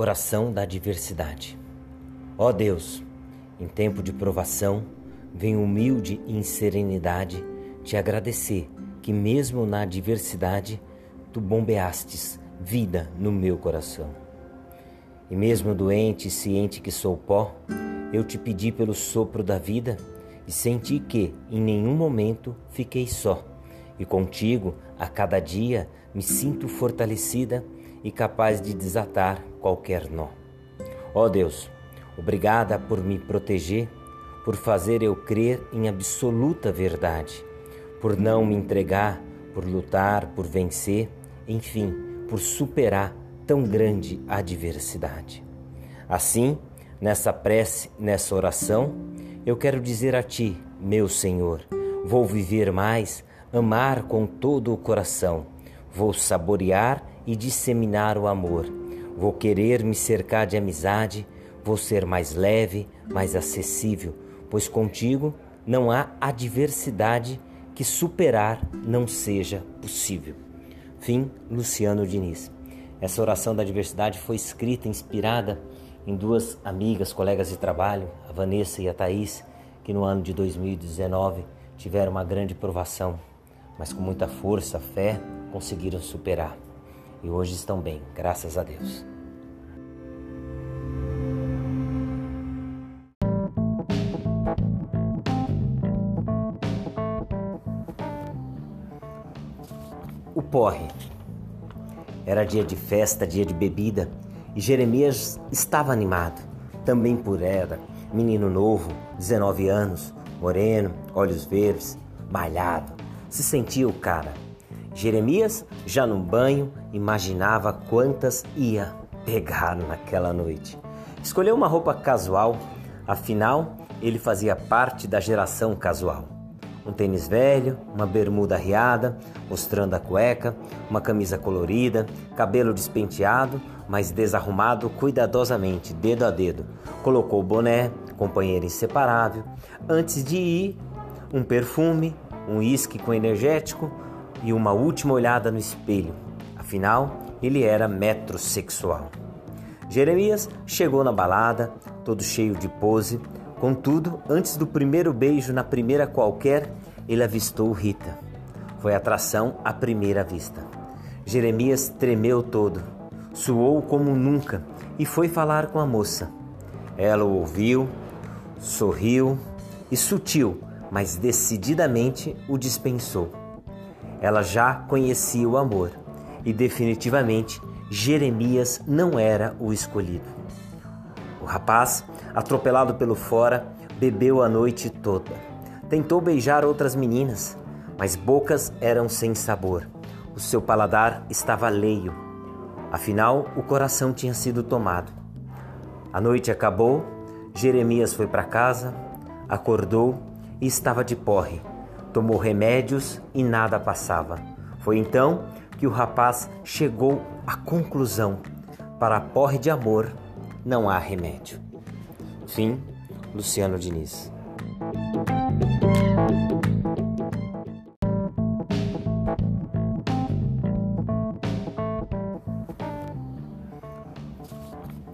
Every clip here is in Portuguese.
Oração da adversidade. Ó Deus, em tempo de provação, venho humilde e em serenidade te agradecer que mesmo na adversidade tu bombeastes vida no meu coração. E mesmo doente e ciente que sou pó, eu te pedi pelo sopro da vida e senti que em nenhum momento fiquei só. E contigo, a cada dia, me sinto fortalecida e capaz de desatar qualquer nó. Ó oh Deus, obrigada por me proteger, por fazer eu crer em absoluta verdade, por não me entregar, por lutar, por vencer, enfim, por superar tão grande adversidade. Assim, nessa prece, nessa oração, eu quero dizer a Ti, meu Senhor, vou viver mais, amar com todo o coração, vou saborear e disseminar o amor. Vou querer me cercar de amizade, vou ser mais leve, mais acessível, pois contigo não há adversidade que superar não seja possível. Fim, Luciano Diniz. Essa oração da adversidade foi escrita, inspirada em duas amigas, colegas de trabalho, a Vanessa e a Thaís, que no ano de 2019 tiveram uma grande provação, mas com muita força, fé, conseguiram superar e hoje estão bem, graças a Deus. O porre. Era dia de festa, dia de bebida, e Jeremias estava animado. Também por era, menino novo, 19 anos, moreno, olhos verdes, malhado. Se sentia o cara Jeremias, já no banho, imaginava quantas ia pegar naquela noite. Escolheu uma roupa casual, afinal, ele fazia parte da geração casual. Um tênis velho, uma bermuda riada, mostrando a cueca, uma camisa colorida, cabelo despenteado, mas desarrumado cuidadosamente, dedo a dedo. Colocou o boné, companheiro inseparável. Antes de ir, um perfume, um uísque com energético, e uma última olhada no espelho. Afinal, ele era metrosexual. Jeremias chegou na balada, todo cheio de pose. Contudo, antes do primeiro beijo na primeira qualquer, ele avistou Rita. Foi atração à primeira vista. Jeremias tremeu todo, suou como nunca e foi falar com a moça. Ela o ouviu, sorriu e sutil, mas decididamente o dispensou. Ela já conhecia o amor e definitivamente Jeremias não era o escolhido. O rapaz, atropelado pelo fora, bebeu a noite toda. Tentou beijar outras meninas, mas bocas eram sem sabor. O seu paladar estava leio. Afinal, o coração tinha sido tomado. A noite acabou, Jeremias foi para casa, acordou e estava de porre tomou remédios e nada passava. Foi então que o rapaz chegou à conclusão: para porre de amor não há remédio. Fim, Luciano Diniz.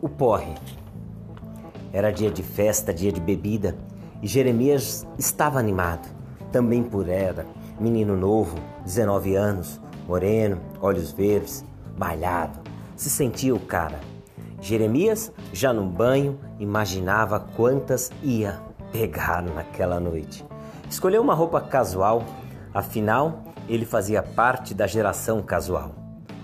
O porre. Era dia de festa, dia de bebida, e Jeremias estava animado também por era, menino novo, 19 anos, moreno, olhos verdes, malhado. Se sentia o cara. Jeremias, já no banho, imaginava quantas ia pegar naquela noite. Escolheu uma roupa casual, afinal, ele fazia parte da geração casual.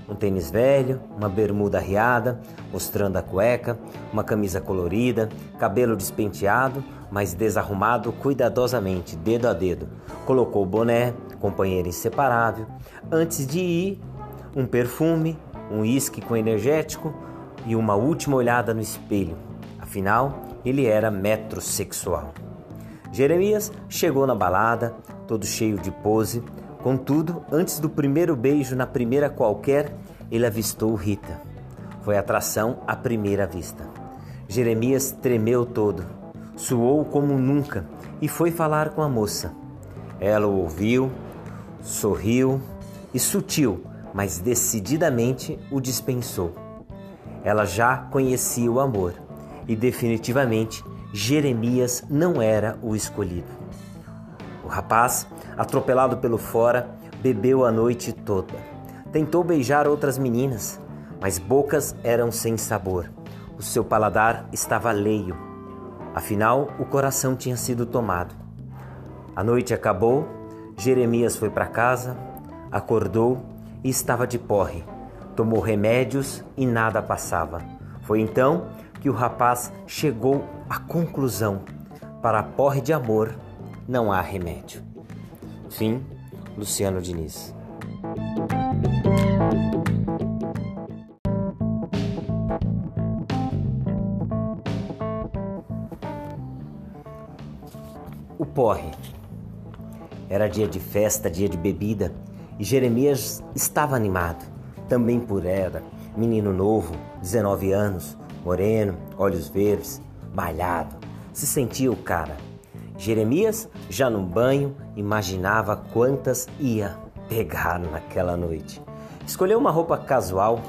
Um tênis velho, uma bermuda riada, mostrando a cueca, uma camisa colorida, cabelo despenteado, mas desarrumado cuidadosamente, dedo a dedo. Colocou o boné, companheiro inseparável. Antes de ir, um perfume, um uísque com energético e uma última olhada no espelho. Afinal, ele era metrosexual. Jeremias chegou na balada, todo cheio de pose. Contudo, antes do primeiro beijo na primeira qualquer, ele avistou Rita. Foi atração à primeira vista. Jeremias tremeu todo suou como nunca e foi falar com a moça. Ela o ouviu, sorriu e sutil, mas decididamente o dispensou. Ela já conhecia o amor e definitivamente Jeremias não era o escolhido. O rapaz, atropelado pelo fora, bebeu a noite toda. Tentou beijar outras meninas, mas bocas eram sem sabor. O seu paladar estava alheio. Afinal, o coração tinha sido tomado. A noite acabou, Jeremias foi para casa, acordou e estava de porre. Tomou remédios e nada passava. Foi então que o rapaz chegou à conclusão: para porre de amor não há remédio. Fim, Luciano Diniz. Porre. Era dia de festa, dia de bebida, e Jeremias estava animado, também por era, menino novo, 19 anos, moreno, olhos verdes, malhado. Se sentia o cara. Jeremias, já no banho, imaginava quantas ia pegar naquela noite. Escolheu uma roupa casual,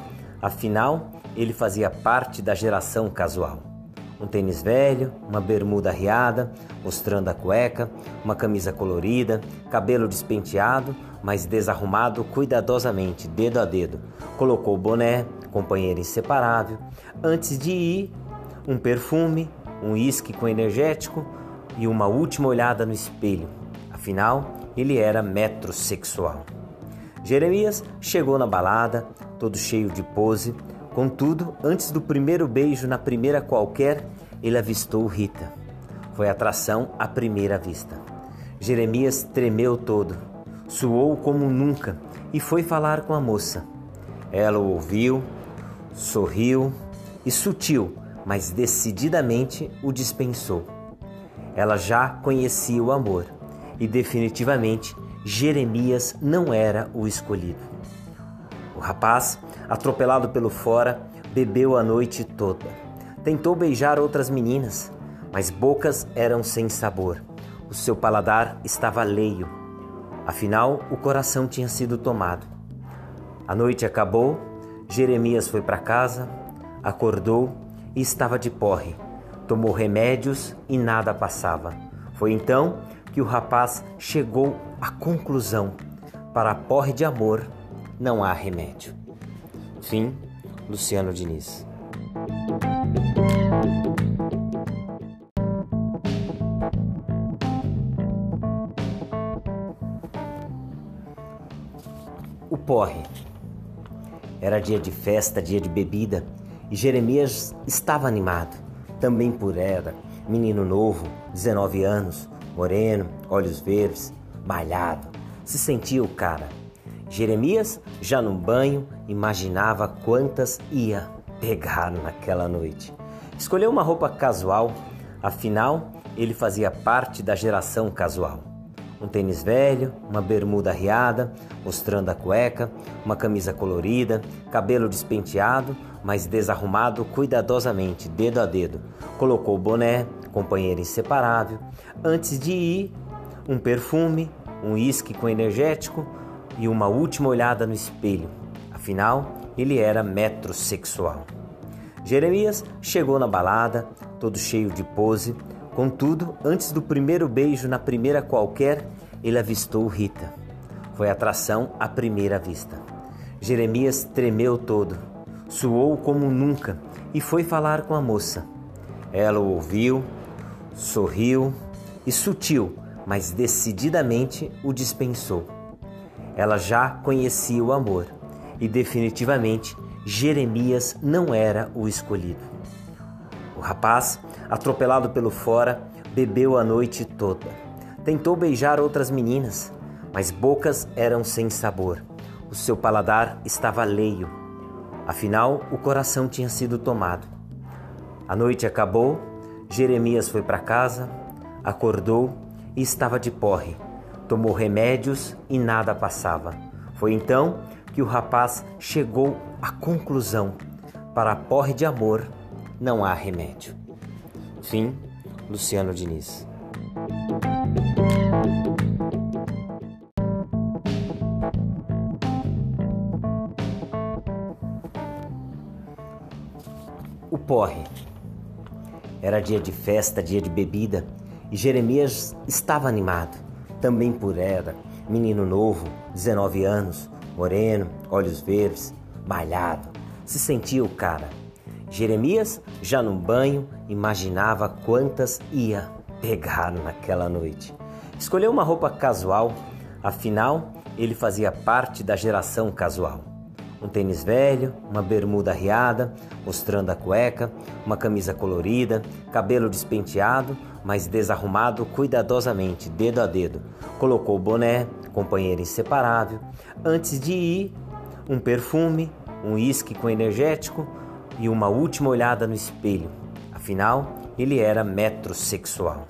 afinal, ele fazia parte da geração casual. Um tênis velho, uma bermuda riada, mostrando a cueca, uma camisa colorida, cabelo despenteado, mas desarrumado cuidadosamente, dedo a dedo. Colocou o boné, companheiro inseparável. Antes de ir, um perfume, um uísque com energético e uma última olhada no espelho. Afinal, ele era metrosexual. Jeremias chegou na balada, todo cheio de pose. Contudo, antes do primeiro beijo na primeira qualquer, ele avistou Rita. Foi atração à primeira vista. Jeremias tremeu todo, suou como nunca e foi falar com a moça. Ela o ouviu, sorriu e sutil, mas decididamente o dispensou. Ela já conhecia o amor e definitivamente Jeremias não era o escolhido. Rapaz, atropelado pelo fora, bebeu a noite toda. Tentou beijar outras meninas, mas bocas eram sem sabor. O seu paladar estava alheio. Afinal, o coração tinha sido tomado. A noite acabou, Jeremias foi para casa, acordou e estava de porre. Tomou remédios e nada passava. Foi então que o rapaz chegou à conclusão: para a porre de amor não há remédio. Fim, Luciano Diniz. O porre. Era dia de festa, dia de bebida, e Jeremias estava animado, também por era, menino novo, 19 anos, moreno, olhos verdes, malhado. Se sentia o cara. Jeremias, já no banho, imaginava quantas ia pegar naquela noite. Escolheu uma roupa casual, afinal, ele fazia parte da geração casual um tênis velho, uma bermuda riada, mostrando a cueca, uma camisa colorida, cabelo despenteado, mas desarrumado cuidadosamente, dedo a dedo. Colocou o boné, companheiro inseparável. Antes de ir, um perfume, um uísque com energético e uma última olhada no espelho. Afinal, ele era metrosexual. Jeremias chegou na balada, todo cheio de pose, Contudo, antes do primeiro beijo na primeira qualquer, ele avistou Rita. Foi atração à primeira vista. Jeremias tremeu todo, suou como nunca e foi falar com a moça. Ela o ouviu, sorriu e sutil, mas decididamente o dispensou. Ela já conhecia o amor e definitivamente Jeremias não era o escolhido. O rapaz atropelado pelo fora, bebeu a noite toda. Tentou beijar outras meninas, mas bocas eram sem sabor. O seu paladar estava alheio. Afinal, o coração tinha sido tomado. A noite acabou, Jeremias foi para casa, acordou e estava de porre. Tomou remédios e nada passava. Foi então que o rapaz chegou à conclusão: para a porre de amor não há remédio. Fim, Luciano Diniz. porre. Era dia de festa, dia de bebida, e Jeremias estava animado. Também por era, menino novo, 19 anos, moreno, olhos verdes, malhado. Se sentia o cara. Jeremias, já no banho, imaginava quantas ia pegar naquela noite. Escolheu uma roupa casual, afinal, ele fazia parte da geração casual. Um tênis velho, uma bermuda riada, mostrando a cueca, uma camisa colorida, cabelo despenteado, mas desarrumado cuidadosamente, dedo a dedo. Colocou o boné, companheiro inseparável. Antes de ir, um perfume, um uísque com energético e uma última olhada no espelho. Afinal, ele era metrosexual.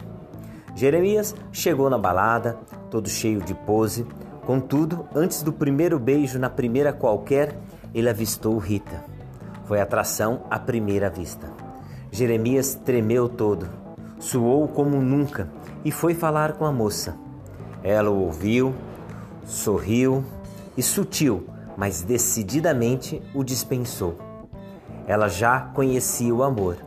Jeremias chegou na balada, todo cheio de pose, Contudo, antes do primeiro beijo na primeira qualquer, ele avistou Rita. Foi atração à primeira vista. Jeremias tremeu todo, suou como nunca e foi falar com a moça. Ela o ouviu, sorriu e sutil, mas decididamente o dispensou. Ela já conhecia o amor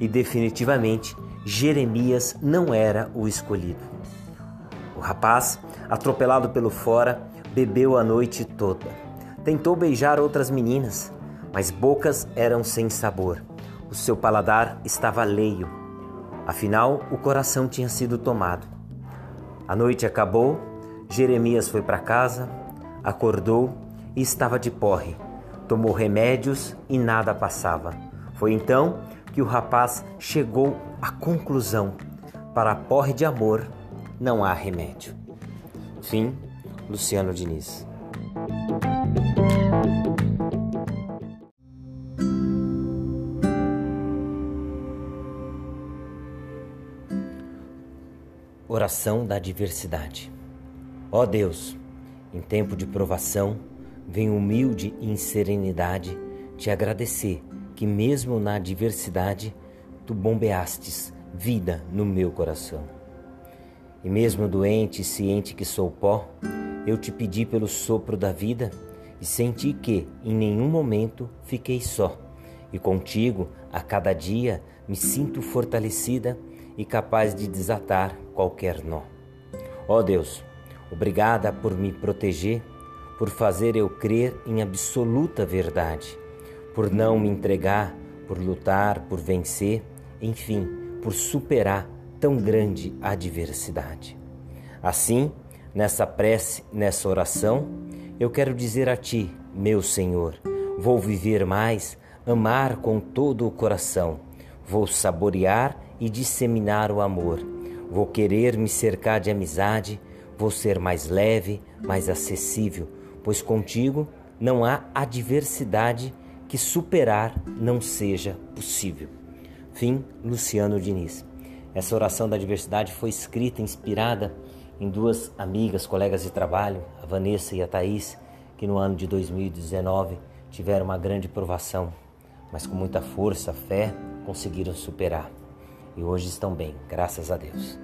e definitivamente Jeremias não era o escolhido. O rapaz atropelado pelo fora, bebeu a noite toda. Tentou beijar outras meninas, mas bocas eram sem sabor. O seu paladar estava alheio. Afinal, o coração tinha sido tomado. A noite acabou, Jeremias foi para casa, acordou e estava de porre. Tomou remédios e nada passava. Foi então que o rapaz chegou à conclusão: para porre de amor não há remédio. Fim, Luciano Diniz. Oração da diversidade. Ó Deus, em tempo de provação, venho humilde e em serenidade te agradecer que mesmo na adversidade tu bombeastes vida no meu coração. E mesmo doente e ciente que sou pó, eu te pedi pelo sopro da vida e senti que em nenhum momento fiquei só. E contigo, a cada dia, me sinto fortalecida e capaz de desatar qualquer nó. Ó oh Deus, obrigada por me proteger, por fazer eu crer em absoluta verdade, por não me entregar, por lutar, por vencer, enfim, por superar tão grande adversidade. Assim, nessa prece, nessa oração, eu quero dizer a Ti, meu Senhor, vou viver mais, amar com todo o coração, vou saborear e disseminar o amor, vou querer me cercar de amizade, vou ser mais leve, mais acessível, pois contigo não há adversidade que superar não seja possível. Fim, Luciano Diniz. Essa oração da diversidade foi escrita, inspirada em duas amigas, colegas de trabalho, a Vanessa e a Thaís, que no ano de 2019 tiveram uma grande provação, mas com muita força, fé, conseguiram superar. E hoje estão bem, graças a Deus.